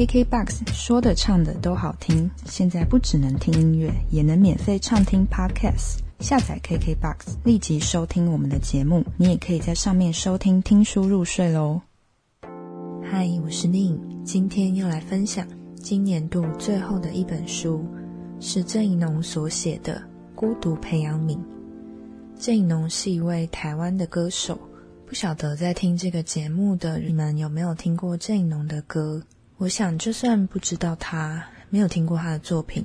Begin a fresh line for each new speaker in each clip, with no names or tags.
KKBOX 说的唱的都好听，现在不只能听音乐，也能免费畅听 Podcast。下载 KKBOX，立即收听我们的节目。你也可以在上面收听听书入睡喽。嗨，我是宁，今天要来分享今年度最后的一本书，是郑怡农所写的《孤独培养皿》。郑怡农是一位台湾的歌手。不晓得在听这个节目的你们有没有听过郑怡农的歌？我想，就算不知道他，没有听过他的作品，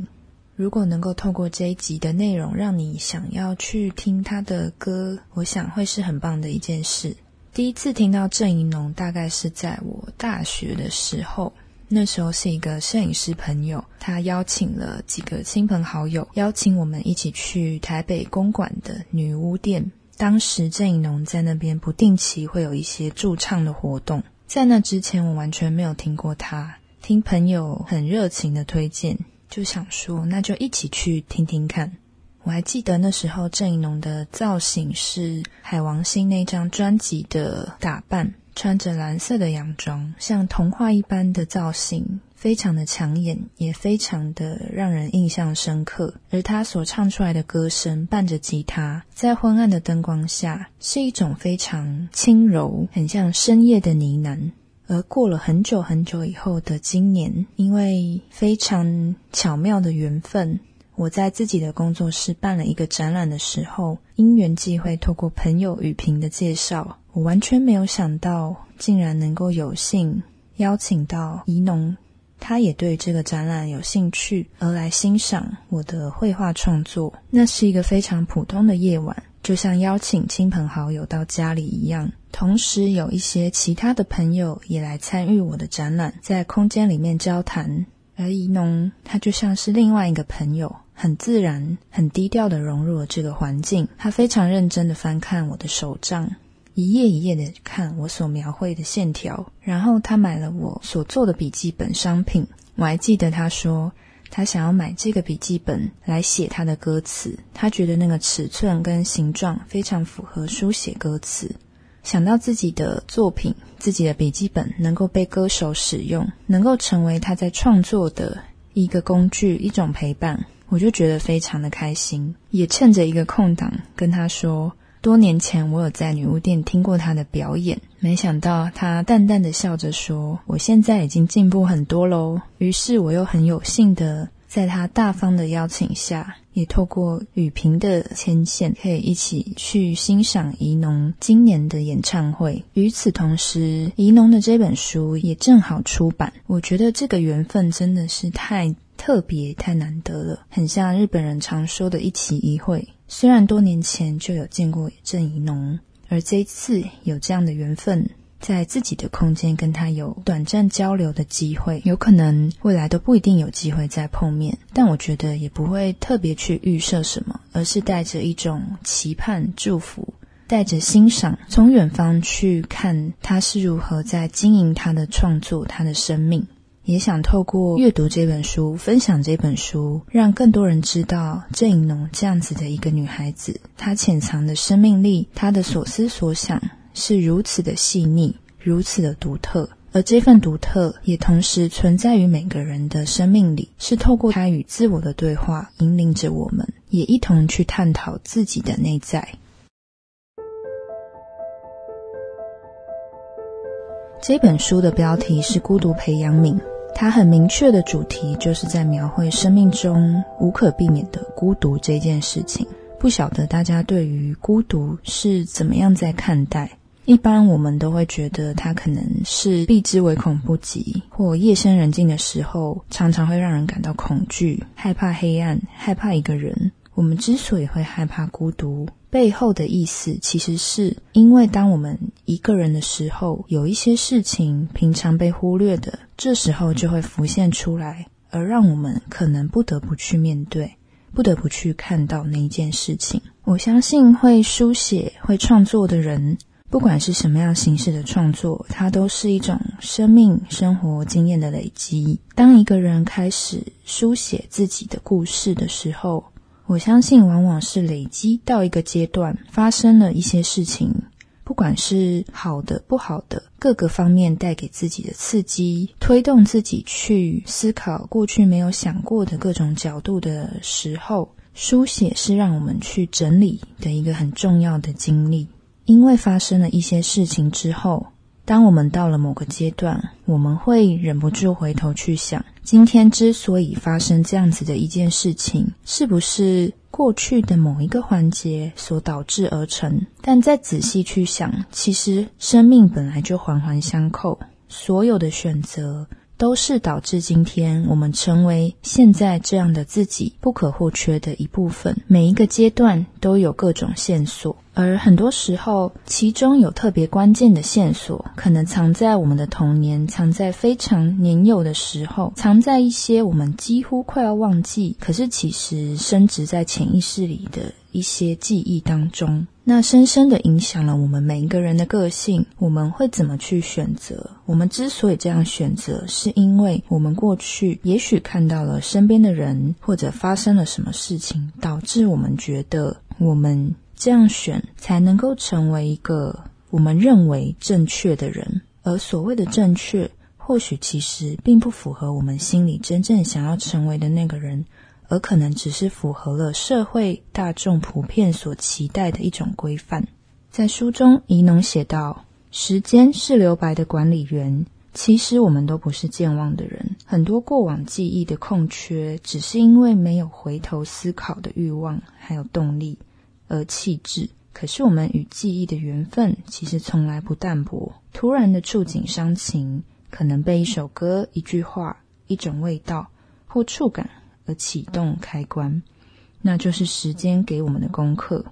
如果能够透过这一集的内容，让你想要去听他的歌，我想会是很棒的一件事。第一次听到郑怡农，大概是在我大学的时候，那时候是一个摄影师朋友，他邀请了几个亲朋好友，邀请我们一起去台北公馆的女巫店。当时郑怡农在那边不定期会有一些驻唱的活动，在那之前我完全没有听过他，听朋友很热情的推荐，就想说那就一起去听听看。我还记得那时候郑宜农的造型是海王星那张专辑的打扮，穿着蓝色的洋装，像童话一般的造型。非常的抢眼，也非常的让人印象深刻。而他所唱出来的歌声，伴着吉他，在昏暗的灯光下，是一种非常轻柔，很像深夜的呢喃。而过了很久很久以后的今年，因为非常巧妙的缘分，我在自己的工作室办了一个展览的时候，因缘际会，透过朋友雨萍的介绍，我完全没有想到，竟然能够有幸邀请到怡农。他也对这个展览有兴趣，而来欣赏我的绘画创作。那是一个非常普通的夜晚，就像邀请亲朋好友到家里一样。同时，有一些其他的朋友也来参与我的展览，在空间里面交谈。而怡农，他就像是另外一个朋友，很自然、很低调的融入了这个环境。他非常认真的翻看我的手账。一页一页的看我所描绘的线条，然后他买了我所做的笔记本商品。我还记得他说，他想要买这个笔记本来写他的歌词，他觉得那个尺寸跟形状非常符合书写歌词。想到自己的作品，自己的笔记本能够被歌手使用，能够成为他在创作的一个工具、一种陪伴，我就觉得非常的开心。也趁着一个空档跟他说。多年前，我有在女巫店听过他的表演，没想到他淡淡的笑着说：“我现在已经进步很多喽。”于是，我又很有幸的在他大方的邀请下，也透过雨萍的牵线，可以一起去欣赏怡农今年的演唱会。与此同时，怡农的这本书也正好出版。我觉得这个缘分真的是太特别、太难得了，很像日本人常说的一期一会。虽然多年前就有见过郑怡农，而这一次有这样的缘分，在自己的空间跟他有短暂交流的机会，有可能未来都不一定有机会再碰面。但我觉得也不会特别去预设什么，而是带着一种期盼、祝福，带着欣赏，从远方去看他是如何在经营他的创作、他的生命。也想透过阅读这本书，分享这本书，让更多人知道郑颖农这样子的一个女孩子，她潜藏的生命力，她的所思所想是如此的细腻，如此的独特，而这份独特也同时存在于每个人的生命里，是透过她与自我的对话，引领着我们，也一同去探讨自己的内在。这本书的标题是《孤独培养皿》。它很明确的主题，就是在描绘生命中无可避免的孤独这件事情。不晓得大家对于孤独是怎么样在看待？一般我们都会觉得它可能是避之唯恐不及，或夜深人静的时候，常常会让人感到恐惧、害怕黑暗、害怕一个人。我们之所以会害怕孤独，背后的意思其实是因为当我们一个人的时候，有一些事情平常被忽略的，这时候就会浮现出来，而让我们可能不得不去面对，不得不去看到那一件事情。我相信会书写、会创作的人，不管是什么样形式的创作，它都是一种生命、生活经验的累积。当一个人开始书写自己的故事的时候，我相信，往往是累积到一个阶段，发生了一些事情，不管是好的、不好的，各个方面带给自己的刺激，推动自己去思考过去没有想过的各种角度的时候，书写是让我们去整理的一个很重要的经历。因为发生了一些事情之后。当我们到了某个阶段，我们会忍不住回头去想，今天之所以发生这样子的一件事情，是不是过去的某一个环节所导致而成？但再仔细去想，其实生命本来就环环相扣，所有的选择都是导致今天我们成为现在这样的自己不可或缺的一部分。每一个阶段都有各种线索。而很多时候，其中有特别关键的线索，可能藏在我们的童年，藏在非常年幼的时候，藏在一些我们几乎快要忘记，可是其实深植在潜意识里的一些记忆当中。那深深的影响了我们每一个人的个性。我们会怎么去选择？我们之所以这样选择，是因为我们过去也许看到了身边的人，或者发生了什么事情，导致我们觉得我们。这样选才能够成为一个我们认为正确的人，而所谓的正确，或许其实并不符合我们心里真正想要成为的那个人，而可能只是符合了社会大众普遍所期待的一种规范。在书中，宜农写道：“时间是留白的管理员，其实我们都不是健忘的人，很多过往记忆的空缺，只是因为没有回头思考的欲望，还有动力。”而气质，可是我们与记忆的缘分其实从来不淡薄。突然的触景伤情，可能被一首歌、一句话、一种味道或触感而启动开关，那就是时间给我们的功课。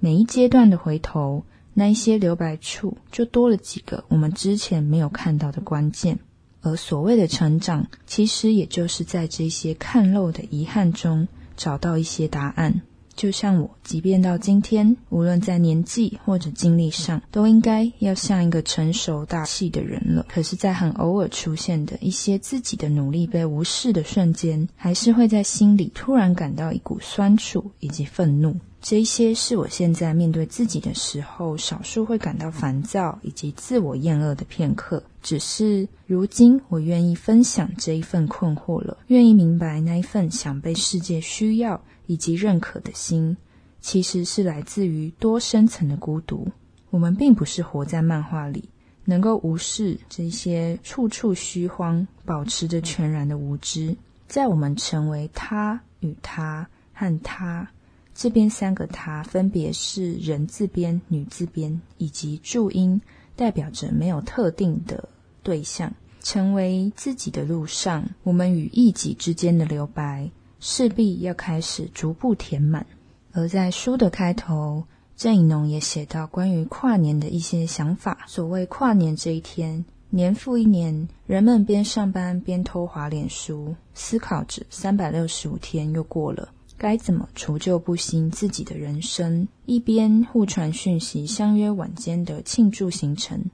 每一阶段的回头，那一些留白处就多了几个我们之前没有看到的关键。而所谓的成长，其实也就是在这些看漏的遗憾中找到一些答案。就像我，即便到今天，无论在年纪或者经历上，都应该要像一个成熟大气的人了。可是，在很偶尔出现的一些自己的努力被无视的瞬间，还是会在心里突然感到一股酸楚以及愤怒。这些是我现在面对自己的时候，少数会感到烦躁以及自我厌恶的片刻。只是如今，我愿意分享这一份困惑了，愿意明白那一份想被世界需要。以及认可的心，其实是来自于多深层的孤独。我们并不是活在漫画里，能够无视这些处处虚荒，保持着全然的无知。在我们成为他与他和他这边三个他，分别是人字边、女字边以及注音，代表着没有特定的对象。成为自己的路上，我们与异己之间的留白。势必要开始逐步填满。而在书的开头，郑以农也写到关于跨年的一些想法。所谓跨年这一天，年复一年，人们边上班边偷滑脸书，思考着三百六十五天又过了，该怎么除旧布新自己的人生。一边互传讯息，相约晚间的庆祝行程。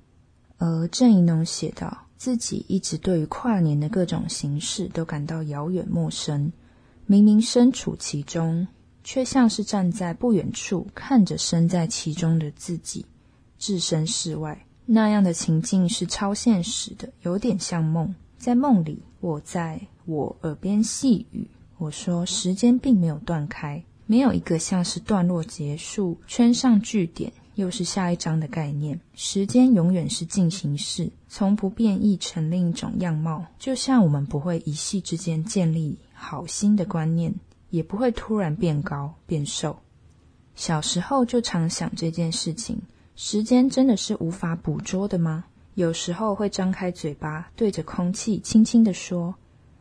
而郑怡农写道，自己一直对于跨年的各种形式都感到遥远陌生。明明身处其中，却像是站在不远处看着身在其中的自己，置身事外。那样的情境是超现实的，有点像梦。在梦里，我在我耳边细语，我说：“时间并没有断开，没有一个像是段落结束，圈上句点，又是下一章的概念。时间永远是进行式，从不变异成另一种样貌。就像我们不会一夕之间建立。”好心的观念也不会突然变高变瘦。小时候就常想这件事情：时间真的是无法捕捉的吗？有时候会张开嘴巴，对着空气轻轻地说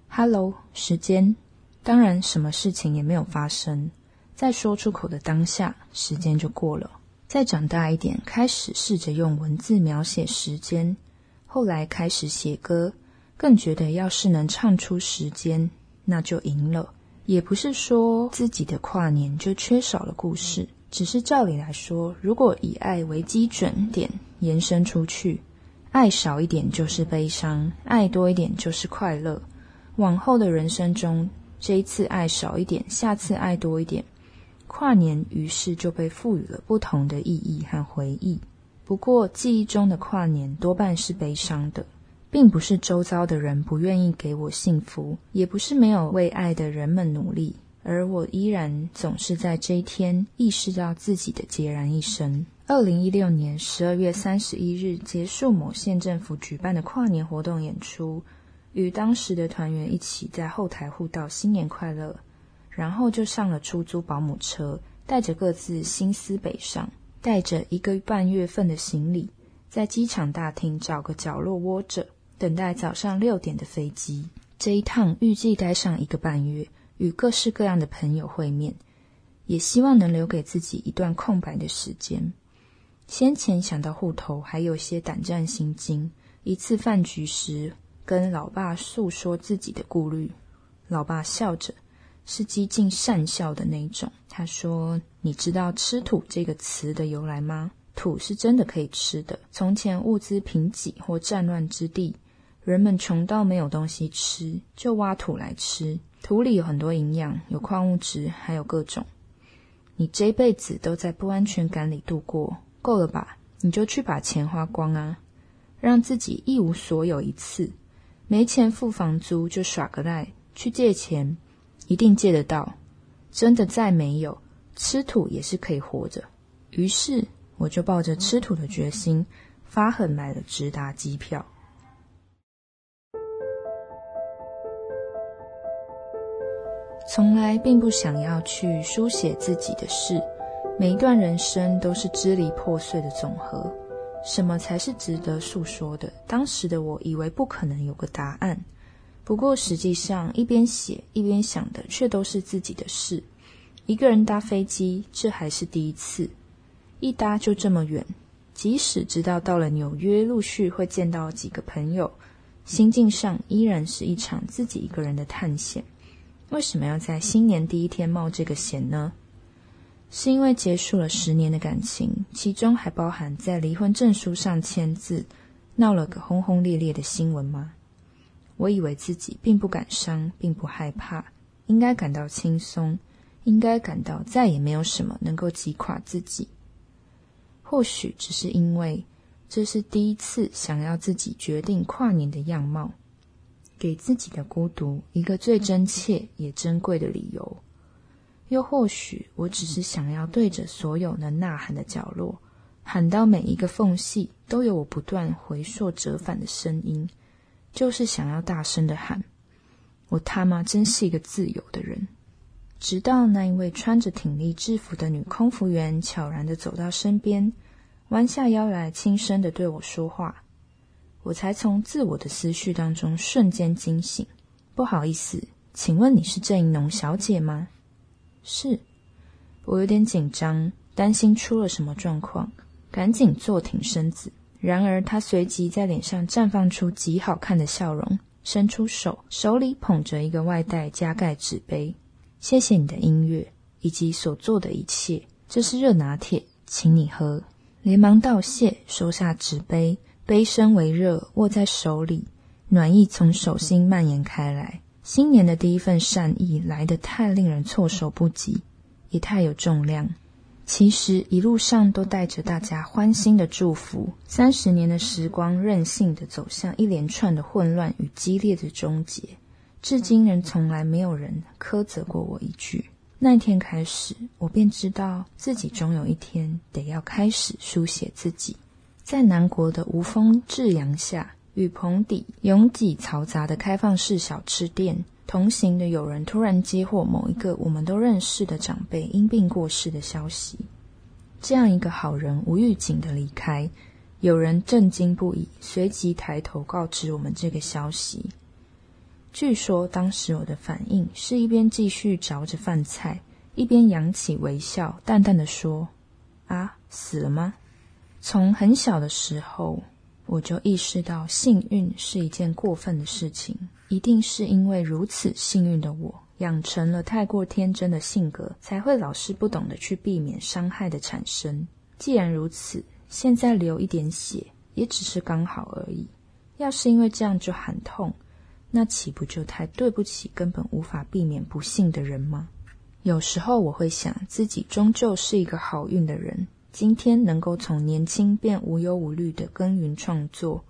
：“Hello，时间。”当然，什么事情也没有发生。在说出口的当下，时间就过了。再长大一点，开始试着用文字描写时间，后来开始写歌，更觉得要是能唱出时间。那就赢了，也不是说自己的跨年就缺少了故事，只是照理来说，如果以爱为基准点延伸出去，爱少一点就是悲伤，爱多一点就是快乐。往后的人生中，这一次爱少一点，下次爱多一点，跨年于是就被赋予了不同的意义和回忆。不过，记忆中的跨年多半是悲伤的，并不是周遭的人不愿意给我幸福，也不是没有为爱的人们努力，而我依然总是在这一天意识到自己的孑然一身。二零一六年十二月三十一日结束某县政府举办的跨年活动演出，与当时的团员一起在后台互道新年快乐，然后就上了出租保姆车，带着各自心思北上。带着一个半月份的行李，在机场大厅找个角落窝着，等待早上六点的飞机。这一趟预计待上一个半月，与各式各样的朋友会面，也希望能留给自己一段空白的时间。先前想到户头还有些胆战心惊，一次饭局时跟老爸诉说自己的顾虑，老爸笑着。是极尽善笑的那种。他说：“你知道‘吃土’这个词的由来吗？土是真的可以吃的。从前物资贫瘠或战乱之地，人们穷到没有东西吃，就挖土来吃。土里有很多营养，有矿物质，还有各种。你这辈子都在不安全感里度过，够了吧？你就去把钱花光啊，让自己一无所有一次。没钱付房租就耍个赖，去借钱。”一定借得到，真的再没有吃土也是可以活着。于是我就抱着吃土的决心，发狠买了直达机票。从来并不想要去书写自己的事，每一段人生都是支离破碎的总和。什么才是值得诉说的？当时的我以为不可能有个答案。不过，实际上一边写一边想的却都是自己的事。一个人搭飞机，这还是第一次，一搭就这么远。即使知道到了纽约，陆续会见到几个朋友，心境上依然是一场自己一个人的探险。为什么要在新年第一天冒这个险呢？是因为结束了十年的感情，其中还包含在离婚证书上签字，闹了个轰轰烈烈的新闻吗？我以为自己并不感伤，并不害怕，应该感到轻松，应该感到再也没有什么能够击垮自己。或许只是因为这是第一次想要自己决定跨年的样貌，给自己的孤独一个最真切也珍贵的理由。又或许我只是想要对着所有能呐喊的角落，喊到每一个缝隙都有我不断回溯折返的声音。就是想要大声的喊：“我他妈真是一个自由的人！”直到那一位穿着挺立制服的女空服员悄然的走到身边，弯下腰来轻声的对我说话，我才从自我的思绪当中瞬间惊醒。不好意思，请问你是郑银农小姐吗？是。我有点紧张，担心出了什么状况，赶紧坐挺身子。然而，他随即在脸上绽放出极好看的笑容，伸出手，手里捧着一个外带加盖纸杯。谢谢你的音乐以及所做的一切，这是热拿铁，请你喝。连忙道谢，收下纸杯，杯身为热，握在手里，暖意从手心蔓延开来。新年的第一份善意来得太令人措手不及，也太有重量。其实一路上都带着大家欢欣的祝福。三十年的时光，任性的走向一连串的混乱与激烈的终结。至今仍从来没有人苛责过我一句。那天开始，我便知道自己终有一天得要开始书写自己。在南国的无风至阳下，雨棚底拥挤嘈杂的开放式小吃店。同行的友人突然接获某一个我们都认识的长辈因病过世的消息，这样一个好人无预警的离开，有人震惊不已，随即抬头告知我们这个消息。据说当时我的反应是一边继续嚼着饭菜，一边扬起微笑，淡淡的说：“啊，死了吗？”从很小的时候。我就意识到，幸运是一件过分的事情。一定是因为如此幸运的我，养成了太过天真的性格，才会老是不懂得去避免伤害的产生。既然如此，现在流一点血也只是刚好而已。要是因为这样就喊痛，那岂不就太对不起根本无法避免不幸的人吗？有时候我会想，自己终究是一个好运的人，今天能够从年轻变无忧无虑的耕耘创作，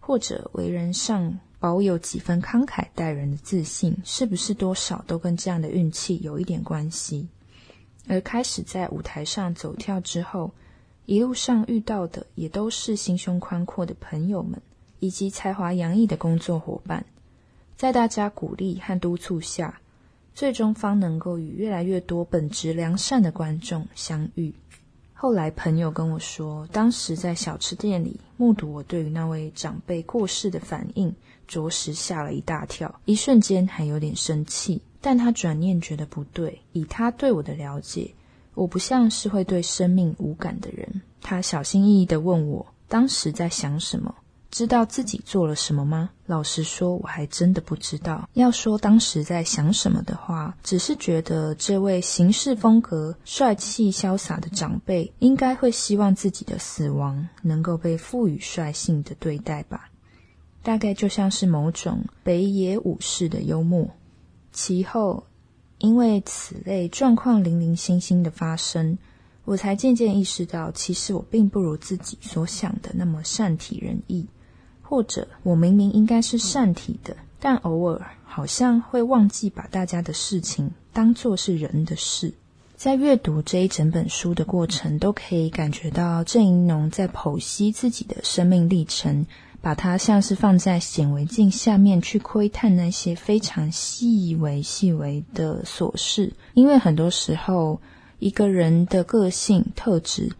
或者为人上保有几分慷慨待人的自信，是不是多少都跟这样的运气有一点关系？而开始在舞台上走跳之后，一路上遇到的也都是心胸宽阔的朋友们，以及才华洋溢的工作伙伴，在大家鼓励和督促下，最终方能够与越来越多本质良善的观众相遇。后来朋友跟我说，当时在小吃店里目睹我对于那位长辈过世的反应，着实吓了一大跳，一瞬间还有点生气。但他转念觉得不对，以他对我的了解，我不像是会对生命无感的人。他小心翼翼地问我当时在想什么，知道自己做了什么吗？老实说，我还真的不知道。要说当时在想什么的话，只是觉得这位行事风格帅气潇洒的长辈，应该会希望自己的死亡能够被赋予率性的对待吧。大概就像是某种北野武士的幽默。其后，因为此类状况零零星星的发生，我才渐渐意识到，其实我并不如自己所想的那么善体人意，或者我明明应该是善体的，但偶尔好像会忘记把大家的事情当作是人的事。在阅读这一整本书的过程，都可以感觉到郑英农在剖析自己的生命历程。把它像是放在显微镜下面去窥探那些非常细微、细微的琐事，因为很多时候一个人的个性特质，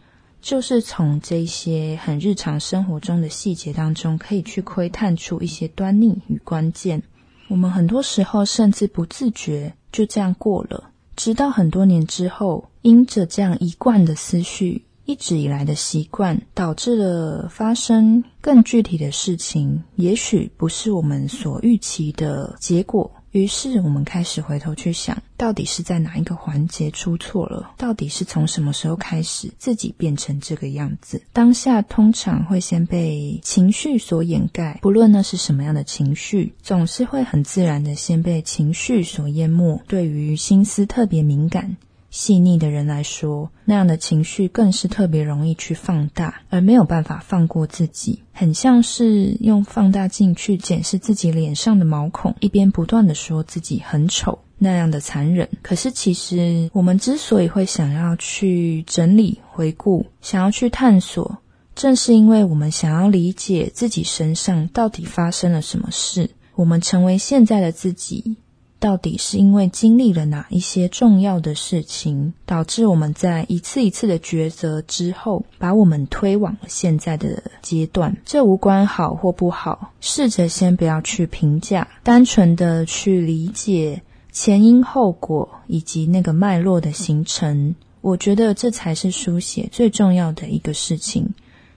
就是从这些很日常生活中的细节当中，可以去窥探出一些端倪与关键。我们很多时候甚至不自觉就这样过了，直到很多年之后，因着这样一贯的思绪。一直以来的习惯导致了发生更具体的事情，也许不是我们所预期的结果。于是我们开始回头去想，到底是在哪一个环节出错了？到底是从什么时候开始自己变成这个样子？当下通常会先被情绪所掩盖，不论那是什么样的情绪，总是会很自然的先被情绪所淹没。对于心思特别敏感。细腻的人来说，那样的情绪更是特别容易去放大，而没有办法放过自己，很像是用放大镜去检视自己脸上的毛孔，一边不断的说自己很丑，那样的残忍。可是其实，我们之所以会想要去整理、回顾，想要去探索，正是因为我们想要理解自己身上到底发生了什么事，我们成为现在的自己。到底是因为经历了哪一些重要的事情，导致我们在一次一次的抉择之后，把我们推往了现在的阶段？这无关好或不好，试着先不要去评价，单纯的去理解前因后果以及那个脉络的形成。我觉得这才是书写最重要的一个事情。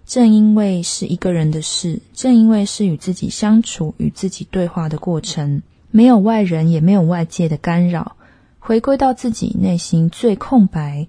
正因为是一个人的事，正因为是与自己相处、与自己对话的过程。没有外人，也没有外界的干扰，回归到自己内心最空白、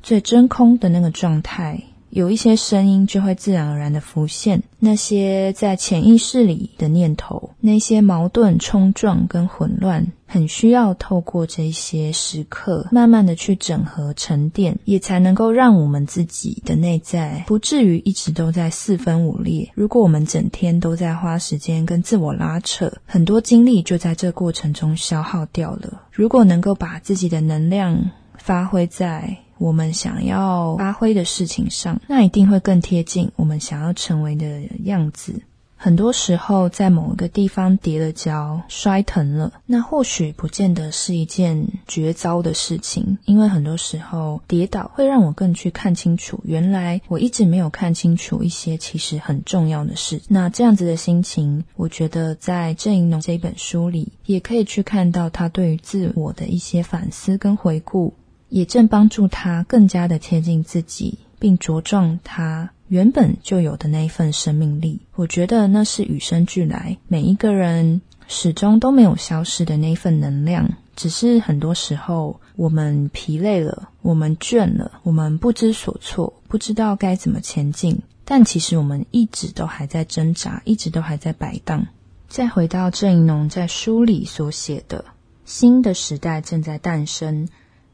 最真空的那个状态。有一些声音就会自然而然的浮现，那些在潜意识里的念头，那些矛盾冲撞跟混乱，很需要透过这些时刻，慢慢的去整合沉淀，也才能够让我们自己的内在不至于一直都在四分五裂。如果我们整天都在花时间跟自我拉扯，很多精力就在这过程中消耗掉了。如果能够把自己的能量发挥在。我们想要发挥的事情上，那一定会更贴近我们想要成为的样子。很多时候，在某一个地方跌了跤、摔疼了，那或许不见得是一件绝糟的事情，因为很多时候跌倒会让我更去看清楚，原来我一直没有看清楚一些其实很重要的事。那这样子的心情，我觉得在郑英农这本书里，也可以去看到他对于自我的一些反思跟回顾。也正帮助他更加的贴近自己，并茁壮他原本就有的那一份生命力。我觉得那是与生俱来，每一个人始终都没有消失的那一份能量。只是很多时候我们疲累了，我们倦了，我们不知所措，不知道该怎么前进。但其实我们一直都还在挣扎，一直都还在摆荡。再回到郑一农在书里所写的，新的时代正在诞生。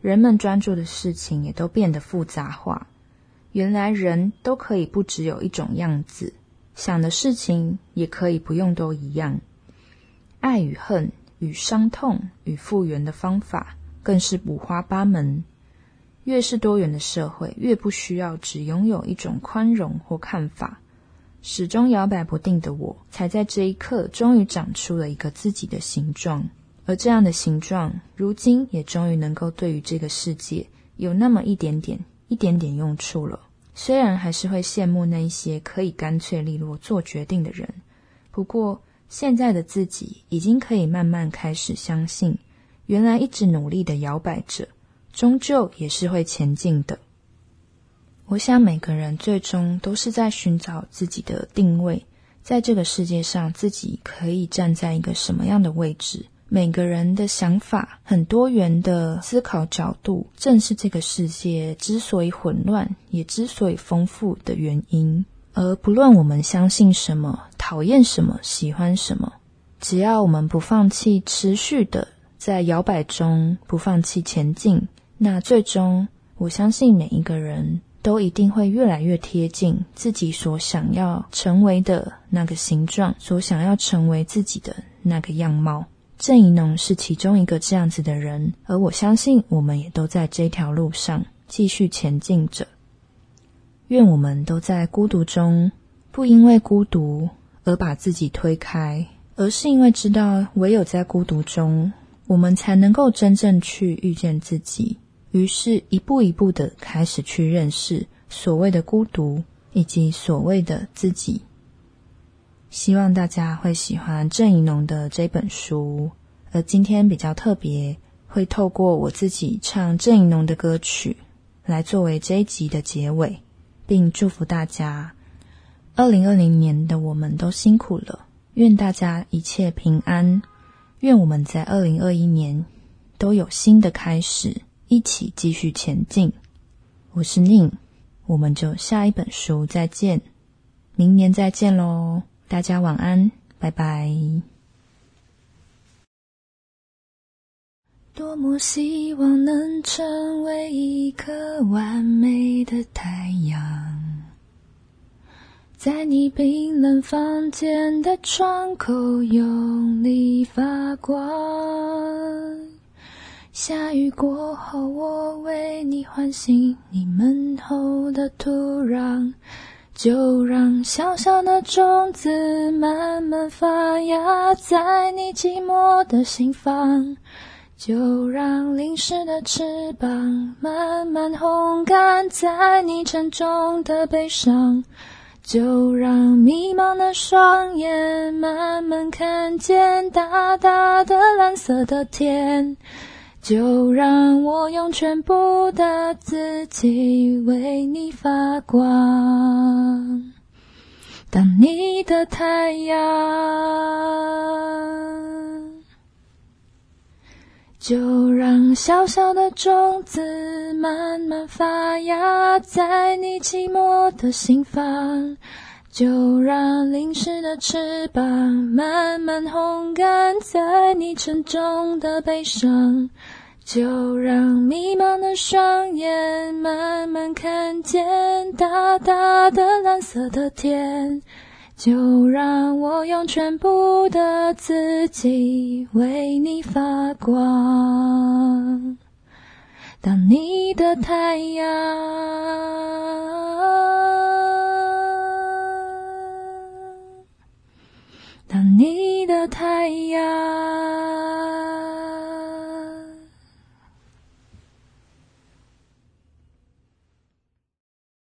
人们专注的事情也都变得复杂化，原来人都可以不只有一种样子，想的事情也可以不用都一样。爱与恨、与伤痛、与复原的方法，更是五花八门。越是多元的社会，越不需要只拥有一种宽容或看法。始终摇摆不定的我，才在这一刻终于长出了一个自己的形状，而这样的形状，如今也终于能够对于这个世界有那么一点点、一点点用处了。虽然还是会羡慕那一些可以干脆利落做决定的人，不过现在的自己已经可以慢慢开始相信，原来一直努力的摇摆着，终究也是会前进的。我想每个人最终都是在寻找自己的定位，在这个世界上自己可以站在一个什么样的位置。每个人的想法很多元的思考角度，正是这个世界之所以混乱，也之所以丰富的原因。而不论我们相信什么、讨厌什么、喜欢什么，只要我们不放弃，持续的在摇摆中不放弃前进，那最终我相信每一个人。都一定会越来越贴近自己所想要成为的那个形状，所想要成为自己的那个样貌。郑怡农是其中一个这样子的人，而我相信我们也都在这条路上继续前进着。愿我们都在孤独中，不因为孤独而把自己推开，而是因为知道唯有在孤独中，我们才能够真正去遇见自己。于是，一步一步的开始去认识所谓的孤独，以及所谓的自己。希望大家会喜欢郑怡农的这本书。而今天比较特别，会透过我自己唱郑怡农的歌曲，来作为这一集的结尾，并祝福大家。二零二零年的我们都辛苦了，愿大家一切平安。愿我们在二零二一年都有新的开始。一起继续前进。我是宁，我们就下一本书再见，明年再见喽！大家晚安，拜拜。多么希望能成为一颗完美的太阳，在你冰冷房间的窗口用力发光。下雨过后，我为你唤醒你门后的土壤，就让小小的种子慢慢发芽在你寂寞的心房，就让淋湿的翅膀慢慢烘干在你沉重的背上，就让迷茫的双眼慢慢看见大大的蓝色的天。就让我用全部的自己为你发光，当你的太阳。就让小小的种子慢慢发芽在你寂寞的心房，就让淋湿的翅膀慢慢烘干在你沉重的背上。就让迷茫的双眼慢慢看见大大的蓝色的天，就让我用全部的自己为你发光，当你的太阳，当你的太阳。